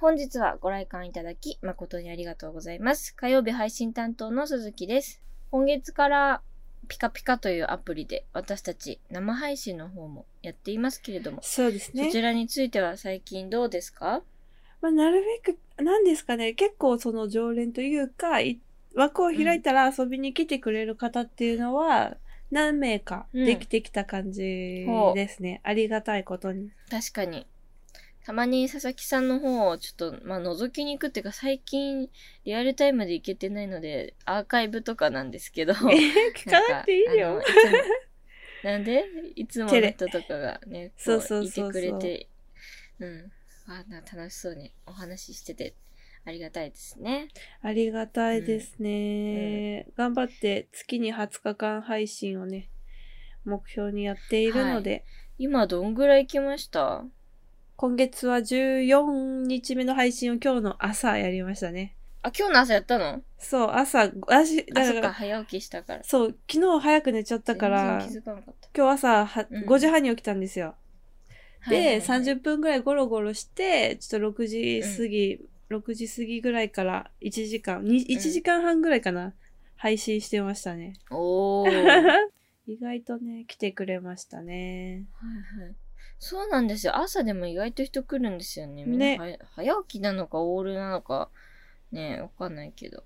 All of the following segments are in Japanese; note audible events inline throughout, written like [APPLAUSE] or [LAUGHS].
本日はご来館いただき誠にありがとうございます。火曜日配信担当の鈴木です。今月からピカピカというアプリで私たち生配信の方もやっていますけれども、そうですねそ。ちらについては最近どうですか？まあ、なるべく、なんですかね、結構その常連というか、い枠を開いたら遊びに来てくれる方っていうのは、何名かできてきた感じですね。ありがたいことに。確かに。たまに佐々木さんの方をちょっと、まあ、覗きに行くっていうか、最近リアルタイムで行けてないので、アーカイブとかなんですけど。え聞かなくていいよ。なんで？いつもの人とかがね、こそうそうそうそう。いてくれて、うん。あな楽しそうにお話ししてて、ありがたいですね。ありがたいですね、頑張って月に20日間配信をね、目標にやっているので、今どんぐらい来ました？今月は14日目の配信を今日の朝やりましたね。あ、今日の朝やったの？そう、朝、私、だから、早起きしたから。そう、昨日早く寝ちゃったから、全然気づかなかった。今日朝はうん5時半に起きたんですよ。で、はいはいはい30分ぐらいゴロゴロして、ちょっと6時過ぎ、6時過ぎぐらいから1時間、に1時間半ぐらいかな、配信してましたね。おー。は [LAUGHS] い意外とね、来てくれましたね。はい。そうなんですよ。朝でも意外と人来るんですよね。みんなねは早起きなのか、オールなのか、ねわかんないけど。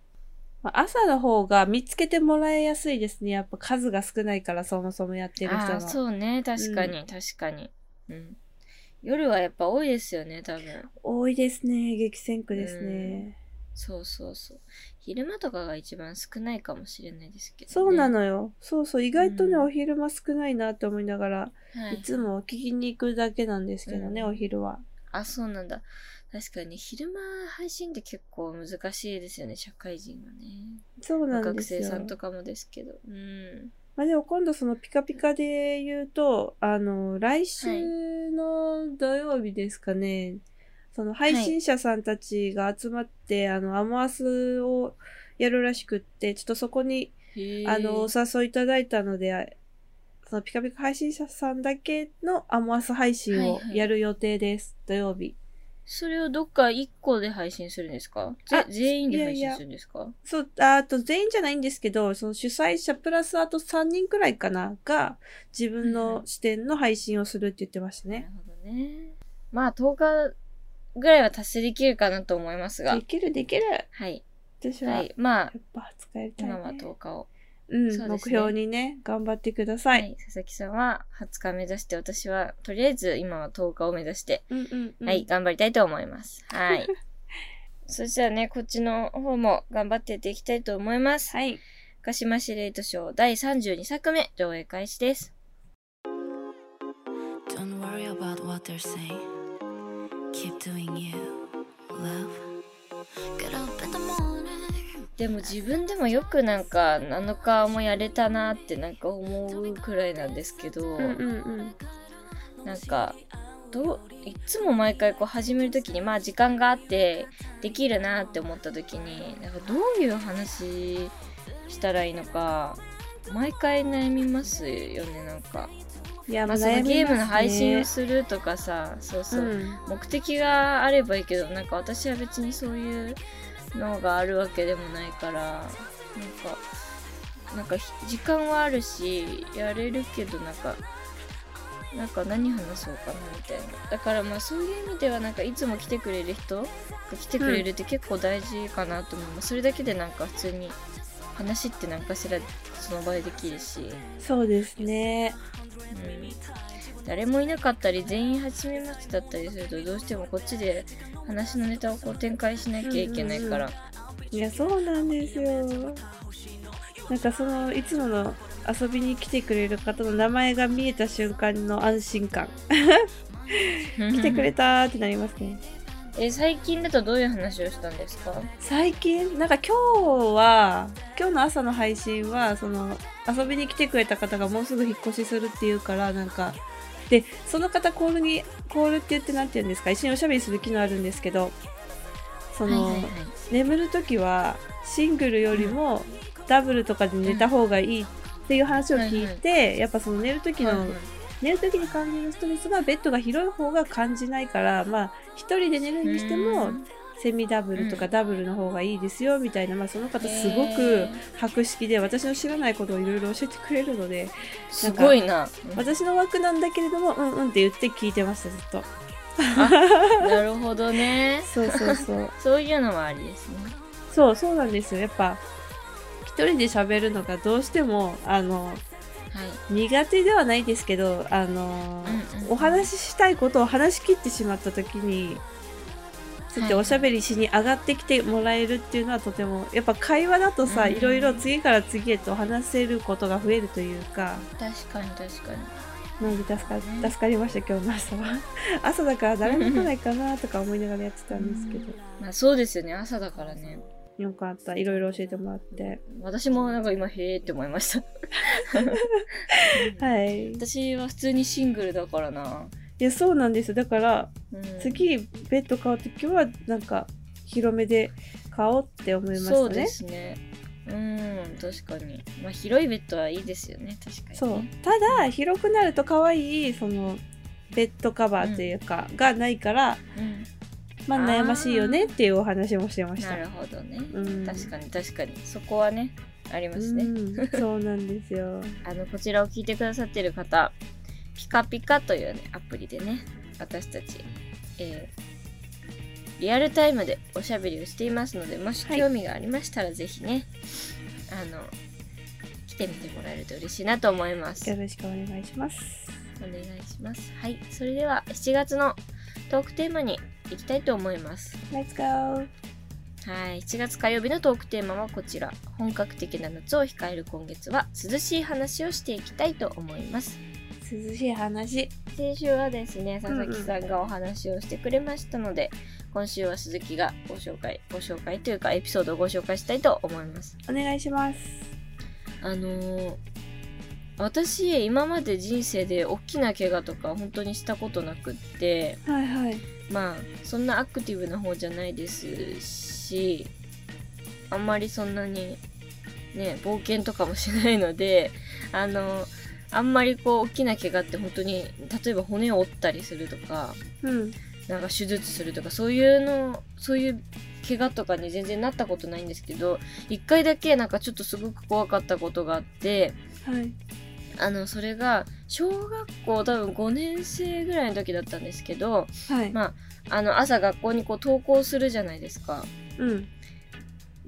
まあ朝の方が見つけてもらいやすいですね。やっぱ数が少ないから、そもそもやってる人の。ああ、そうね。確かに、確かに。うん。夜はやっぱ多いですよね、多分。多いですね。激戦区ですね。そうそうそう。昼間とかが一番少ないかもしれないですけど、ね。そうなのよ。そうそう。意外とね、うんお昼間少ないなって思いながら、はいいつも聞きに行くだけなんですけどね、うんお昼は。あ、そうなんだ。確かに昼間配信って結構難しいですよね、社会人はね。そうなん学ですよ。生さんとかもですけど。うん。まあでも今度そのピカピカで言うと、あの、来週の土曜日ですかね、その配信者さんたちが集まって、あの、アモアスをやるらしくって、ちょっとそこに、あの、お誘いいただいたので、そのピカピカ配信者さんだけのアモアス配信をはいはい。やる予定です、土曜日。それをどっか1個で配信するんですか？全員で配信するんですか？そう、ああと全員じゃないんですけど、その主催者プラスあと3人くらいかな、が自分の視点の配信をするって言ってましたね。なるほどね。まあ10日ぐらいは達成できるかなと思いますがで。きるできる。はい。私は、やっはい。まあ、ぱ使いたい、ね。今は10日を。うん、そうですね目標にね、頑張ってくださ。はいい。佐々木さんは20日目指して、私はとりあえず今は10日を目指して、うんうんうん。はい、頑張りたいと思います。はい。[LAUGHS] そしたらね、こっちの方も頑張ってやっていきたいと思います。はい。鹿島司令図賞第32作目上映開始です。Don't worry about what they're saying. でも自分でもよくなんか7日もやれたなってなんか思うくらいなんですけど、うんうんうん。なんかどういつも毎回こう始める時にまあ時間があってできるなって思った時になんかどういう話したらいいのか毎回悩みますよねなんか、いや、まあ、そのゲームの配信をするとかさそうそう、うん。目的があればいいけどなんか私は別にそういうのがあるわけでもないからなんかなんかひ時間はあるしやれるけどなんかなんか何話そうかなみたいな。だからまあそういう意味ではなんかいつも来てくれる人が来てくれるって結構大事かなと思います、それだけでなんか普通に話って何かしらその場でできるし、そうですね。うん、誰もいなかったり全員初めましてだったりするとどうしてもこっちで話のネタをこう展開しなきゃいけないから、いや、そうなんですよ。なんかその、いつもの遊びに来てくれる方の名前が見えた瞬間の安心感。[LAUGHS] 来てくれたーってなりますね。え最近だとどういう話をしたんですか？最近なんか今日は今日の朝の配信はその遊びに来てくれた方がもうすぐ引っ越しするっていうからなんかでその方コールにコールって言ってなんて言うんですか？一緒におしゃべりする機能あるんですけどその、はいはいはい。眠る時はシングルよりもダブルとかで寝た方がいいっていう話を聞いて、やっぱその寝る時のはいはい寝る時に感じるストレスはベッドが広い方が感じないからまあ一人で寝るにしてもうんセミダブルとかうんダブルの方がいいですよみたいな、まあ、その方すごく博識で私の知らないことをいろいろ教えてくれるのですごいな。私の枠なんだけれどもうんうんって言って聞いてましたずっとなるほどね。[LAUGHS] そうそうそう [LAUGHS] そういうのもありですね。そうそうなんですよやっぱ一人で喋るのがどうしてもあのはい。苦手ではないですけどあの、うんうんお話ししたいことを話し切ってしまった時にそうやっておしゃべりしに上がってきてもらえるっていうのはとてもやっぱ会話だとさ、うんいろいろ次から次へと話せることが増えるというか。確かに確かに。なので助かね。助かりました今日の朝は。[LAUGHS] 朝だから誰も来ないかなとか思いながらやってたんですけど。まあそうですよね。朝だからね。よかったいろいろ教えてもらって私もなんか今、へーって思いました。はい私は普通にシングルだからな。いやそうなんですだからうん、次ベッド買う時はなんか広めで買おうって思いましたねそうですね。うん、確かに。まあ広いベッドはいいですよね。確かに、ね。そうただ広くなると可愛いそのベッドカバーというか、がないからうん。まあ悩ましいよねっていうお話もしてましたなるほどね。うん確かに確かに。そこはね、ありますね。うん [LAUGHS] そうなんですよあの、こちらを聞いてくださってる方、ピカピカというね、アプリでね、私たち、えーリアルタイムでおしゃべりをしていますので、もしはい興味がありましたら、ぜひね、あの、来てみてもらえると嬉しいなと思います。よろしくお願いしますお願いします。はい。それでは、7月のトークテーマに行きたいと思います。Let's go はい。7月火曜日のトークテーマはこちら。本格的な夏を控える今月は、涼しい話をしていきたいと思います。涼しい話先週はですね、佐々木さんがお話をしてくれましたので、今週は鈴木がご紹介、ご紹介というかエピソードをご紹介したいと思います。お願いしますあのー私、今まで人生で大きな怪我とか本当にしたことなくって、はいはいまあ、そんなアクティブな方じゃないですし、あんまりそんなにね、冒険とかもしないので、あの、あんまりこう、大きな怪我って本当に、例えば骨を折ったりするとか、うん。なんか手術するとか、そういうの、そういう怪我とかに全然なったことないんですけど、一回だけなんかちょっとすごく怖かったことがあって、はいあの、それが、小学校多分5年生ぐらいの時だったんですけど、はい、まあの、朝学校にこう登校するじゃないですか。うん。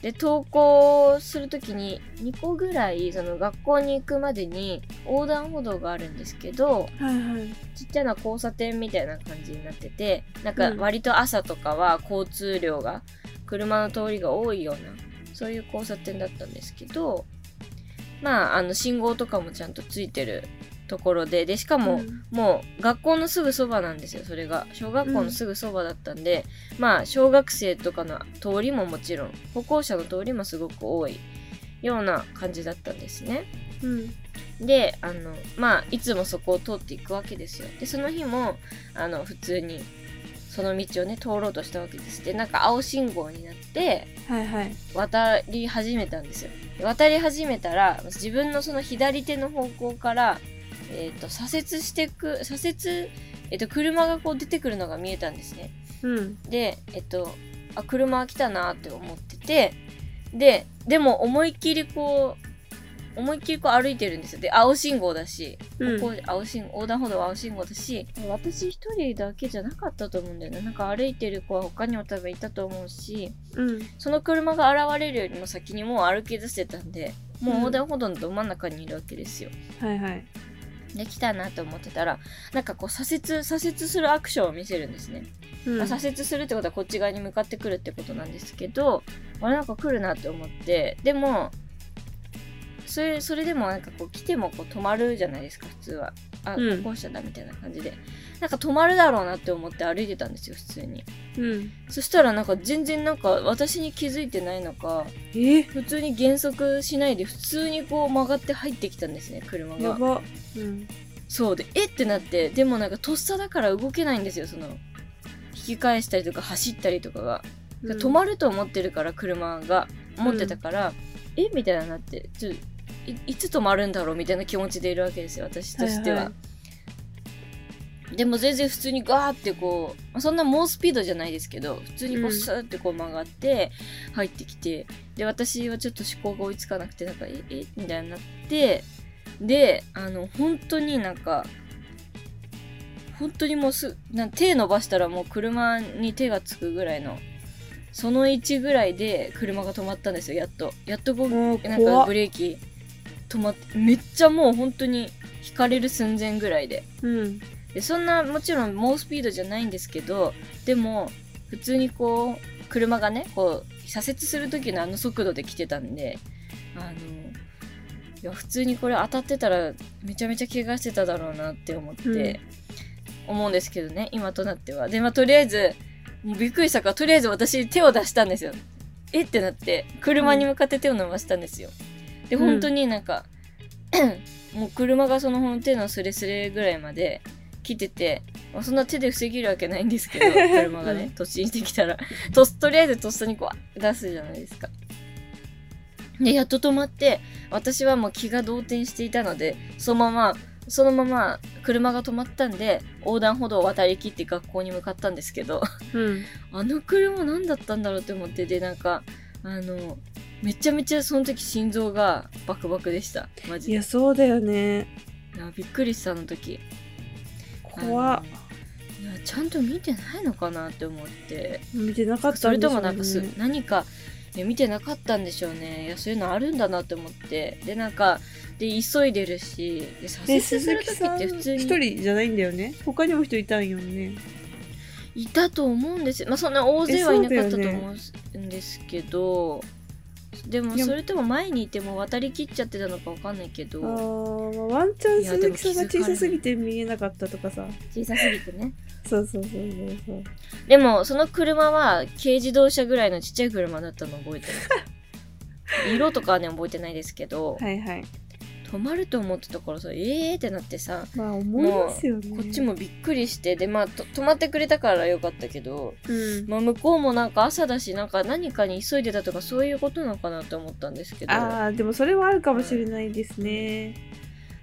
で、登校するときに2個ぐらい、その学校に行くまでに横断歩道があるんですけど、はいはい。ちっちゃな交差点みたいな感じになってて、なんかうん。割と朝とかは交通量が、車の通りが多いような、そういう交差点だったんですけど、まあ、あの、信号とかもちゃんとついてるところで、で、しかも、うんもう学校のすぐそばなんですよ、それが。小学校のすぐそばだったんで、まあ、小学生とかの通りももちろん、歩行者の通りもすごく多いような感じだったんですね。うんで、あの、まあ、いつもそこを通っていくわけですよ。で、その日も、あの、普通に、その道をね、通ろうとしたわけです。で、なんか青信号になって、渡り始めたんですよ。で渡り始めたら、自分のその左手の方向から、えっ、と、左折してく、左折、えっ、と、車がこう出てくるのが見えたんですね。うんで、えっと、あ、車来たなって思ってて、で、でも思いっきりこう、思いっきりこう歩いてるんですよ。で、青信号だし、うんここ青信横断歩道は青信号だし、私一人だけじゃなかったと思うんだよね。なんか歩いてる子は他にも多分いたと思うし、うんその車が現れるよりも先にもう歩き出してたんで、もう横断歩道のど真ん中にいるわけですよ。はいはいで、来たなと思ってたら、なんかこう左折、左折するアクションを見せるんですね。うんまあ左折するってことはこっち側に向かってくるってことなんですけどあれなんか来るなって思ってでもそれそれでもなんかこう来てもこう止まるじゃないですか普通は。あうん。歩行者だみたいな感じで、なんか止まるだろうなって思って歩いてたんですよ普通に。うん。そしたらなんか全然なんか私に気づいてないのかえ？普通に減速しないで普通にこう曲がって入ってきたんですね車が。やば。うん。そうでえ？ってなってでもなんかとっさだから動けないんですよその引き返したりとか走ったりとかが。うん。止まると思ってるから車が持ってたから、え？みたいななってちょいいつ止まるんだろうみたいな気持ちでいるわけですよ私としては。はいはいでも全然普通にガーってこう、そんな猛スピードじゃないですけど、普通にこううんスーってこう曲がって入ってきて、で、私はちょっと思考が追いつかなくて、なんか、え、えみたいになって、で、あの、本当になんか、本当にもうす、なん手伸ばしたらもう車に手がつくぐらいの、その位置ぐらいで車が止まったんですよ、やっと。やっとこう、なんかブレーキ止まって、めっちゃもう本当に引かれる寸前ぐらいで。うん。でそんなもちろん猛スピードじゃないんですけどでも普通にこう車がねこう左折する時のあの速度で来てたんであのいや普通にこれ当たってたらめちゃめちゃ怪我してただろうなって思って、思うんですけどね今となっては。でまあとりあえずもうびっくりしたからとりあえず私手を出したんですよ。えってなって車に向かって手を伸ばしたんですよ。でうん本当になんか、[COUGHS] もう車がその本手のスレスレぐらいまで来てて、まあそんな手で防げるわけないんですけど、[LAUGHS] 車がね、突進してきたら、と、とりあえずとっさにこう出すじゃないですか。で、やっと止まって、私はもう気が動転していたので、そのまま、そのまま車が止まったんで、横断歩道を渡りきって学校に向かったんですけど、うん。[LAUGHS] あの車何だったんだろうって思って、で、なんか、あの、めちゃめちゃその時心臓がバクバクでした。マジで。いやそうだよね。びっくりしたあの時。怖っあのいやちゃんと見てないのかなって思って。見てなかったそれともなんかす、何かいや見てなかったんでしょうね。いやそういうのあるんだなって思って。でなんかで急いでるしで左折えする時鈴木さんって普通一に人じゃないんだよね。他にも人いたんよね。いたと思うんです。よまあそんな大勢はいなかったと思うんですけどでもそれとも前にいても渡りきっちゃってたのかわかんないけあどー、まあ、ワンチャン鈴木さんが小さすぎて見えなかったとかさ。小さすぎてね。そうそうそうそうそう。でも、その車は軽自動車ぐらいのちっちゃい車だったの覚えてます。色とかはね、覚えてないですけど、はいはい止まると思ってたからさ、えーってなってさ、まあ思いますよね。こっちもびっくりして、で、まあ、と止まってくれたからよかったけど、うん。まあ、向こうもなんか朝だし、なんか何かに急いでたとかそういうことなのかなって思ったんですけど、あああでもそれはあるかもしれないですね。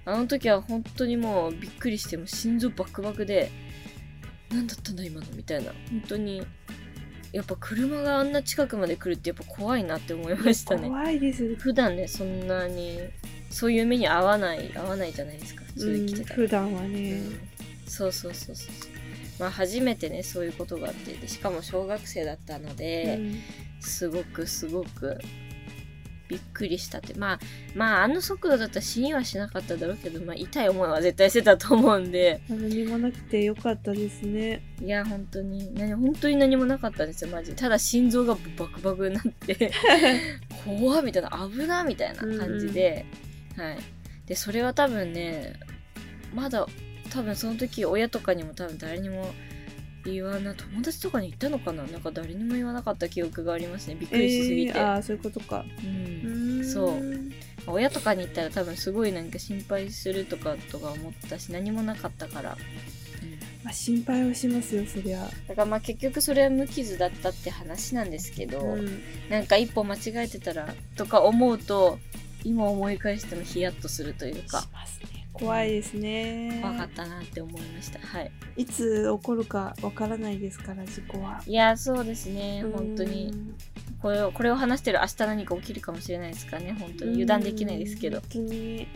の時は本当にもうびっくりして、もう心臓バクバクで、何だったんだ今のみたいな。本当に、やっぱ車があんな近くまで来るってやっぱ怖いなって思いましたね。怖いです普段ね、そんなに、そういう目に合わない、合わないじゃないですか。普通うんに来てたら。普段はうねんそうそうそうそう。まあ初めてね、そういうことがあって、でしかも小学生だったので、うんすごくすごくびっくりしたって。まあ、まああの速度だったら死にはしなかっただろうけど、まあ痛い思いは絶対してたと思うんで、何もなくてよかったですねいや、本当に、何、本当に何もなかったんですよ、マジ。ただ心臓がバクバクになって、[LAUGHS] 怖っみたいな、危なみたいな感じで、はい。で、それは多分ね、まだ、多分その時親とかにも多分誰にも言わな、友達とかに言ったのかな？なんか誰にも言わなかった記憶がありますね。びっくりしすぎて。えー、ああそういうことかうんそう親とかに言ったら多分すごいなんか心配するとかとか思ったし、何もなかったから。うんまあ、心配はしますよそりゃだからまあ結局それは無傷だったって話なんですけど、うんなんか一歩間違えてたらとか思うと今思い返してもヒヤッとするというかね。怖いですね。怖かったなって思いました。はい。いつ起こるかわからないですから事故は。いやそうですね。本当に。うんこれをこれを話してる明日何か起きるかもしれないですからね。本当に。油断できないですけど。はい。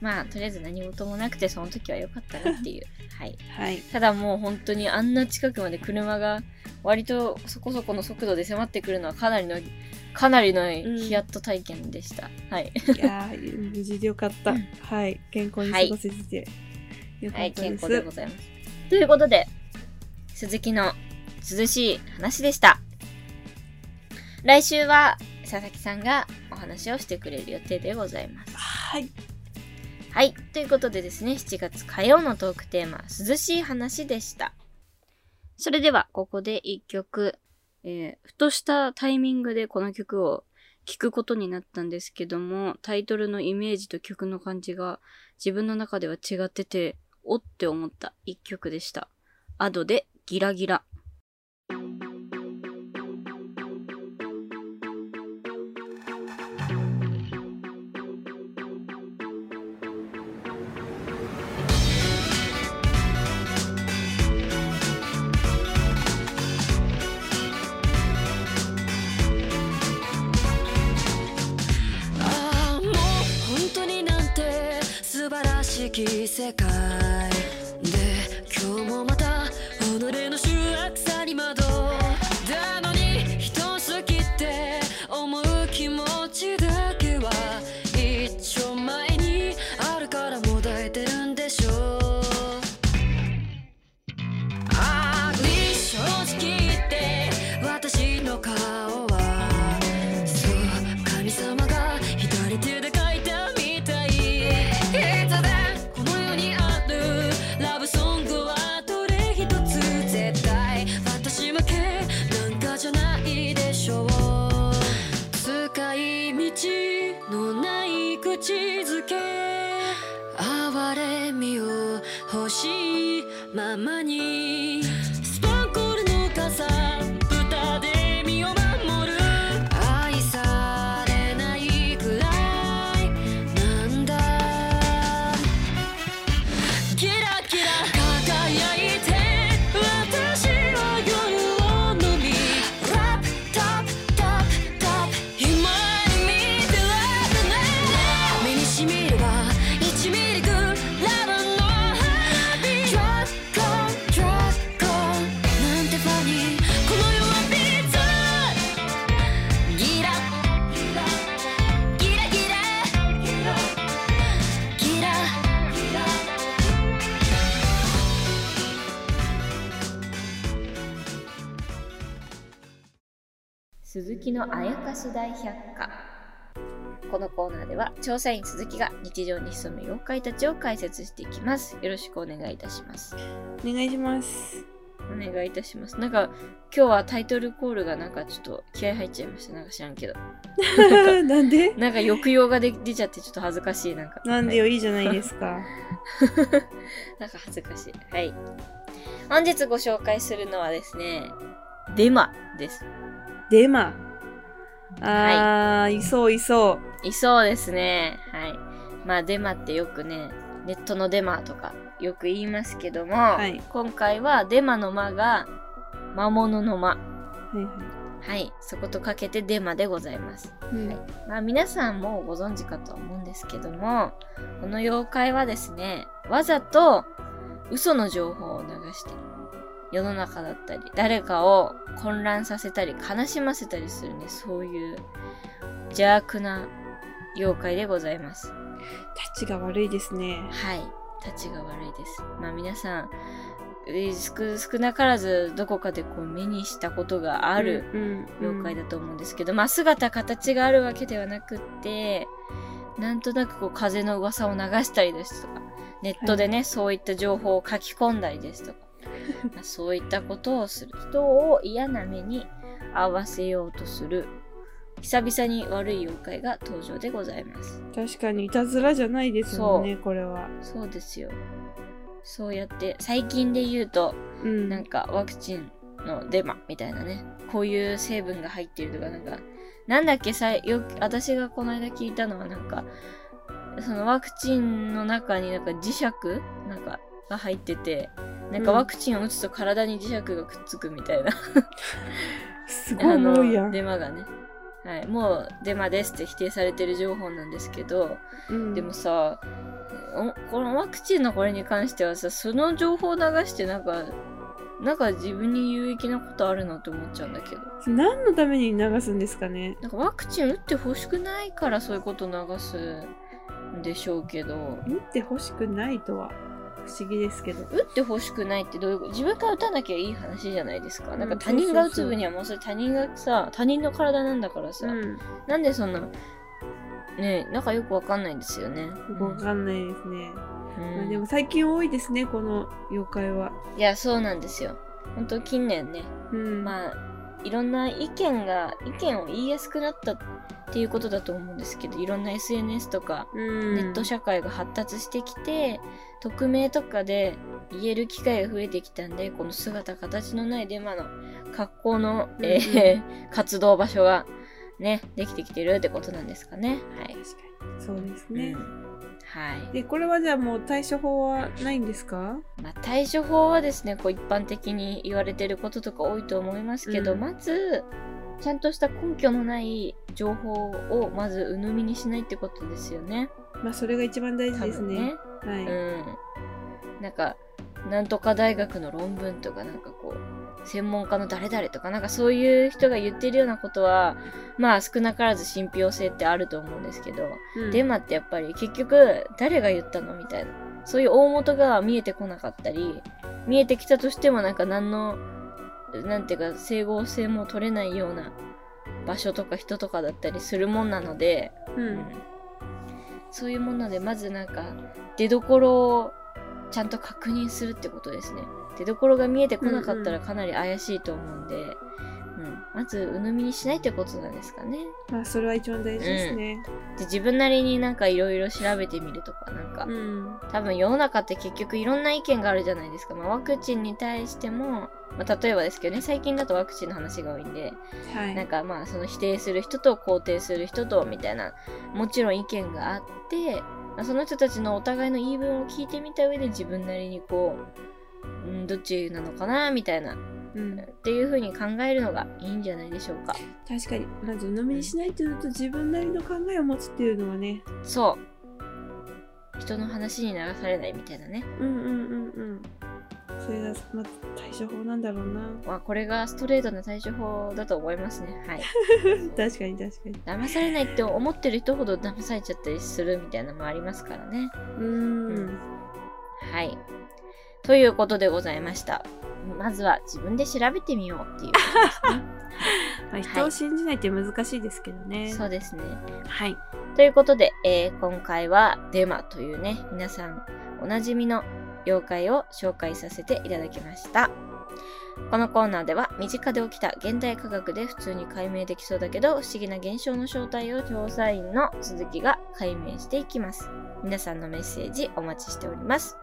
まあとりあえず何事もなくてその時は良かったなっていう。[LAUGHS] はい。はい。ただもう本当にあんな近くまで車が割とそこそこの速度で迫ってくるのはかなりのかなりのヒヤッと体験でした、はいいやー無事でよかった、うんはい健康に過ごせてて、よかはい、健ったです、康でございます。ということで、鈴木の涼しい話でした。来週は佐々木さんがお話をしてくれる予定でございます。はいはい、ということでですね、7月火曜のトークテーマ、涼しい話でした。それでは、ここで一曲、えーふとしたタイミングでこの曲を聴くことになったんですけども、タイトルのイメージと曲の感じが自分の中では違ってて、おって思った一曲でした。アドでギラギラ。き世界で今日もまたまに木のあやかし大百科。このコーナーでは調査員鈴木が日常に潜む妖怪たちを解説していきます。よろしくお願いいたします。お願いします。お願いいたします。なんか今日はタイトルコールがなんかちょっと気合入っちゃいました。なんか知らんけど。[LAUGHS] なんで？なんか抑揚がで出ちゃってちょっと恥ずかしい。なんか。なんでよ、い。いじゃないですか。なんか。恥ずかしい。はい。本日ご紹介するのはですねデマです。デマ。あー、いそういそう。いそうですね。はい。まあ、デマってよくね、ネットのデマとかよく言いますけども、はい今回はデマの間が魔物の間。はいははい。そことかけてデマでございます。い。うんはいまあ、皆さんもご存知かとは思うんですけども、この妖怪はですね、わざと嘘の情報を流して、世の中だったり、誰かを混乱させたり、悲しませたりするね、そういう邪悪な妖怪でございます。タチが悪いですね。はい。立ちが悪いです。まあ皆さん、えー少少なからずどこかでこう目にしたことがある、うん妖怪だと思うんですけど、まあ姿形があるわけではなくって、なんとなくこう風の噂を流したりですとか、ネットでね、そういった情報を書き込んだりですとか、[LAUGHS] まあそういったことをする人を嫌な目に合わせようとする、久々に悪い妖怪が登場でございます。確かにいたずらじゃないですもんね、これは。そうですよ。そうやって、最近で言うと、うん。なんかワクチンのデマみたいなね。こういう成分が入ってるとか、なんか、なんだっけさ私がこの間聞いたのはなんか、そのワクチンの中になんか磁石？なんかが入ってて、なんかうんワクチンを打つと体に磁石がくっつくみたいな、すごいおもろいやん。デマがね。はい。もうデマですって否定されてる情報なんですけど、うんでもさ、おこのワクチンのこれに関してはさ、その情報を流してなんか、なんか自分に有益なことあるのって思っちゃうんだけど。何のために流すんですかね？なんかワクチン打ってほしくないからそういうこと流すんでしょうけど、打ってほしくないとは不思議ですけど。打ってほしくないってどういうこと？自分から打たなきゃいい話じゃないですか。なんかうん他人が打つ分にはもうそれ他人がさ、他人の体なんだからさ、うん。なんでそんな、ねなんかよくわかんないんですよね。よくわかんないですね。うんまあでも最近多いですね、この妖怪は。いや、そうなんですよ。本当近年ね、うん。まあ、いろんな意見が、意見を言いやすくなったっていうことだと思うんですけど、いろんな SNS とか、うん、ネット社会が発達してきて、匿名とかで言える機会が増えてきたんで、この姿形のないデマの格好の、うんえー活動場所がね、できてきてるってことなんですかね。はい。確かに。そうですね。うんはい。で、これはじゃあもう対処法はないんですか？まあ、対処法はですね、こう一般的に言われてることとか多いと思いますけど、うんまず、ちゃんとした根拠のない情報をまず鵜呑みにしないってことですよね。まあそれが一番大事多ですね。分ね。はい。うん。なんか、なんとか大学の論文とか、なんかこう、専門家の誰々とか、なんかそういう人が言ってるようなことは、まあ少なからず信憑性ってあると思うんですけど、うんデマってやっぱり結局、誰が言ったのみたいな。そういう大元が見えてこなかったり、見えてきたとしてもなんか何の、なんていうか、整合性も取れないような場所とか人とかだったりするもんなので、うん。そういうもので、まずなんか、出どころをちゃんと確認するってことですね。出どころが見えてこなかったらかなり怪しいと思うんで、うんまず、鵜呑みにしないってことなんですかね。まあ、それは一番大事ですね。で、自分なりになんかいろいろ調べてみるとか、なんか、うん。多分世の中って結局いろんな意見があるじゃないですか。まあ、ワクチンに対しても、まあ、例えばですけどね、最近だとワクチンの話が多いんで、はい。なんかまあその否定する人と肯定する人とみたいなもちろん意見があって、まあ、その人たちのお互いの言い分を聞いてみた上で自分なりにこう、うん、どっちなのかなみたいなうん。っていう風に考えるのがいいんじゃないでしょうか確かに。まず、鵜呑みにしないというのと、自分なりの考えを持つっていうのはね。そう人の話に流されないみたいなね、うんうんうんうん。それが、まあ、対処法なんだろうな。まあ、これがストレートな対処法だと思いますねはい [LAUGHS] 確かに確かに。騙されないって思ってる人ほど騙されちゃったりするみたいなのもありますからねうーん。はい。ということでございました。まずは自分で調べてみようっていうね。[LAUGHS] まあ、人を信じないって難しいですけどね。そうですね。はい。ということで、えー今回はデマというね、皆さんおなじみの妖怪を紹介させていただきました。このコーナーでは身近で起きた現代科学で普通に解明できそうだけど不思議な現象の正体を調査員の鈴木が解明していきます。皆さんのメッセージお待ちしております。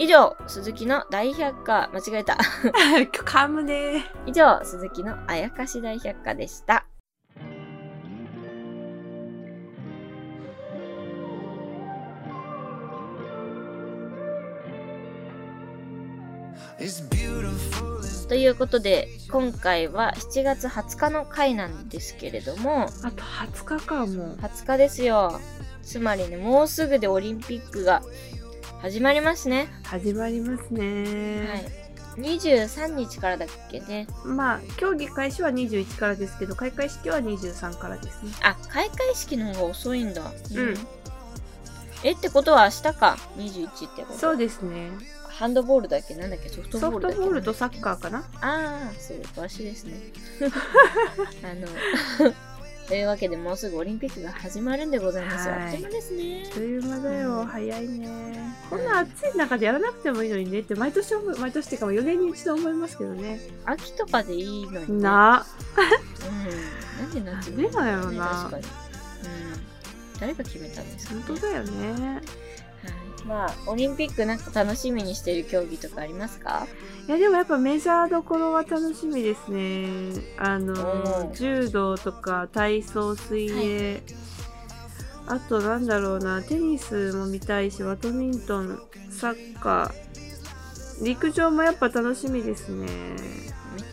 以上、鈴木の大百科、間違えた。噛むね。以上、鈴木のあやかし大百科でした。ということで、今回は7月20日の回なんですけれども、あと20日かもう。20日ですよ。つまりね、もうすぐでオリンピックが始まりますね。始まりますね。はい。23日からだっけね。まあ、競技開始は21からですけど、開会式は23からですね。あ、開会式の方が遅いんだ。うん。え、ってことは明日か。21ってことそうですね。ハンドボールだっけ？なんだっけ？ソフトボソールだっけ？フトボールとサッカーかなああ、そう、詳しいですね。[LAUGHS] あの、というわけでもうすぐオリンピックが始まるんでございます。はいあっという間ですねあっ。という間だよ、うん早いね。こんな暑い中でやらなくてもいいのにねって毎年思う、毎年っていうか4年に一度思いますけどね。秋とかでいいのに、ね。な。うん。なんで夏なんでなんやろな確かに。うん。誰が決めたんですか、ね、本当だよね。はい。まあ、オリンピックなんか楽しみにしてる競技とかありますか？いやでもやっぱメジャーどころは楽しみですね。あおのー柔道とか体操水泳、あとなんだろうな。テニスも見たいしバドミントンサッカー。陸上もやっぱ楽しみですね。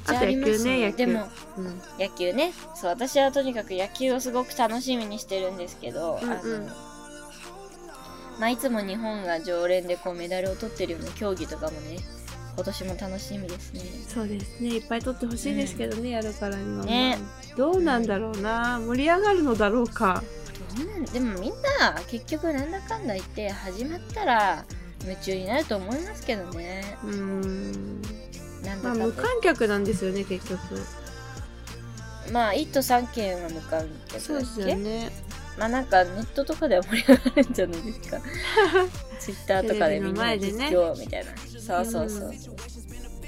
ああと野球ね野球。でも、うん、野球ね。そう、私はとにかく野球をすごく楽しみにしてるんですけど、うんうん。あの、まあ、いつも日本が常連でこうメダルを取ってるような競技とかもね、今年も楽しみですね。そうですね。いっぱい取ってほしいですけどね、やるからには、ね。どうなんだろうな。盛り上がるのだろうか。どうなん。でもみんな結局なんだかんだ言って始まったら夢中になると思いますけどね。うーん。なんだまあ無かんだ言って。観客なんですよね結局。まあ、1都3県は無観客そうですよねまあなんかネットとかでは盛り上がるんじゃないですか。[LAUGHS] ツイッターとかでみんなで実況みたいな。そうそうそうそう。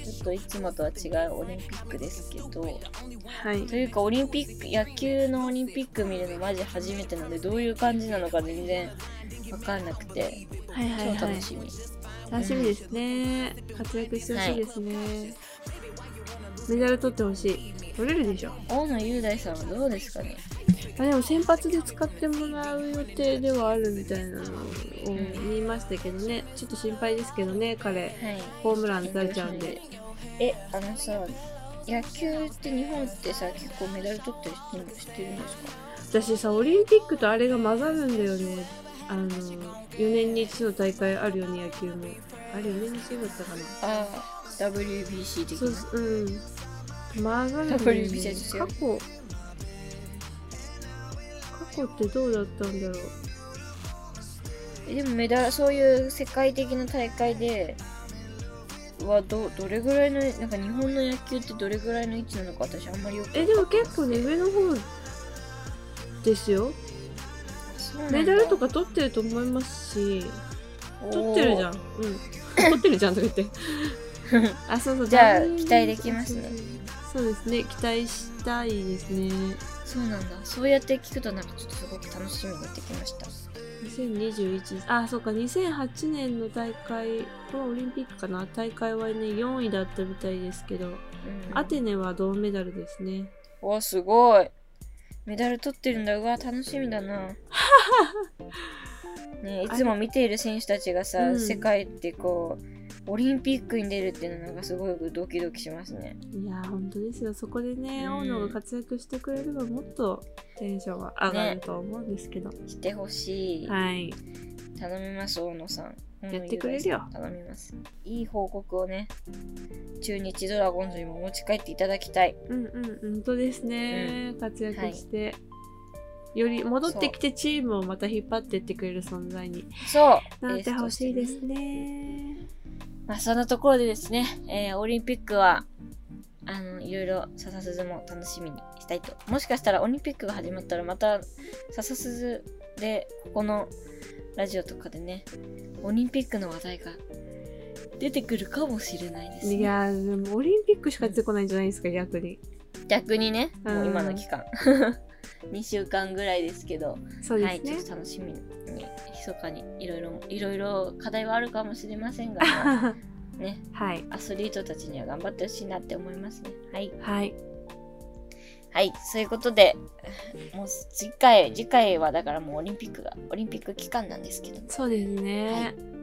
ちょっといつもとは違うオリンピックですけど。はい。というかオリンピック、野球のオリンピック見るのマジ初めてなんで、どういう感じなのか全然わかんなくて、はいはいはい。超楽しみ。楽しみですね。活躍してほしいですね、メダル取ってほしい。取れるでしょ。大野雄大さんはどうですかねあでも先発で使ってもらう予定ではあるみたいなのを言いましたけどね。ちょっと心配ですけどね彼。はい。ホームラン打たれちゃうんで。え、あのさ、野球って日本ってさ、結構メダル取ったりしてるんですか？私さオリンピックとあれが混ざるんだよね。あの4年に一度大会あるよね野球も。あれ4年に一度だったかな。ああ WBC 的そうなうん。曲がるんだよね。WBC 過去過去ってどうだったんだろう？えでもメダルそういう世界的な大会ではどどれぐらいのなんか日本の野球ってどれぐらいの位置なのか私あんまりよくえでも結構ね上の方ですよ。メダルとか取ってると思いますし取ってるじゃんん。うん。[LAUGHS] 取ってるじゃんとか言って。[LAUGHS] あそうそうじゃあ期待できますね。そうですね。期待したいですねそうなんだ。そうやって聞くとなんかちょっとすごく楽しみになってきました。2021あそうか。2008年の大会これオリンピックかな？大会はね4位だったみたいですけど、うん。アテネは銅メダルですね。うわすごい。メダル取ってるんだ。うわ楽しみだな。[LAUGHS] ねいつも見ている選手たちがさ、うん。世界ってこうオリンピックに出るっていうのなんかすごいドキドキしますね。いやー本当ですよ。そこでね、うん。大野が活躍してくれればもっとテンションは上がると思うんですけど、してほしい、はい。頼みます大野さん。やってくれるよ。頼みます。いい報告をね中日ドラゴンズにも持ち帰っていただきたい。うんうん本当ですね、活躍して、より戻ってきてチームをまた引っ張ってってくれる存在にそう。なってほしいですねまあそんなところでですね、えーオリンピックはあのいろいろ笹鈴も楽しみにしたいと。もしかしたらオリンピックが始まったらまた笹鈴でここのラジオとかでねオリンピックの話題が出てくるかもしれないです、ね、いやーでもオリンピックしか出てこないんじゃないですか逆に。逆にねうんもう今の期間 [LAUGHS] 2週間ぐらいですけどそうではい、ちょすねっと楽しみに密かにいろいろいろいろ課題はあるかもしれませんが [LAUGHS] ねはい。アスリートたちには頑張ってほしいなって思いますね。はい。はい。はいそういうことでもう次回次回はだからもうオリンピックがオリンピック期間なんですけどそうですね、はい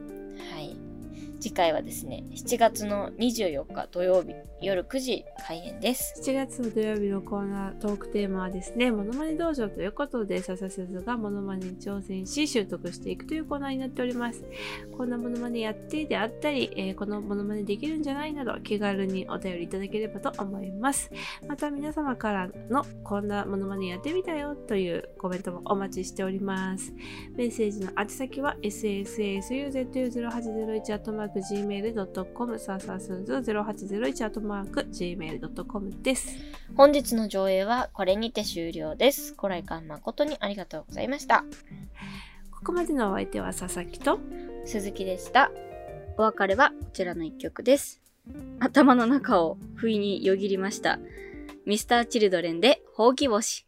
次回はですね7月の24日土曜日夜9時開演です7月の土曜日のコーナートークテーマはですね、モノマネ道場ということで、笹鈴がモノマネに挑戦し、習得していくというコーナーになっております。こんなモノマネやってであったり、えーこのモノマネできるんじゃないなど、気軽にお便りいただければと思います。また皆様からのこんなモノマネやってみたよというコメントもお待ちしております。メッセージの宛先は sssusuu 0801 ssasuzu0801-gmail.com さあさあすず 0801-gmail.com です。本日の上映はこれにて終了ですご来館誠にありがとうございましたここまでのお相手は佐々木と鈴木でしたお別れはこちらの一曲です。頭の中を不意によぎりました。ミスターチルドレンでほうき星。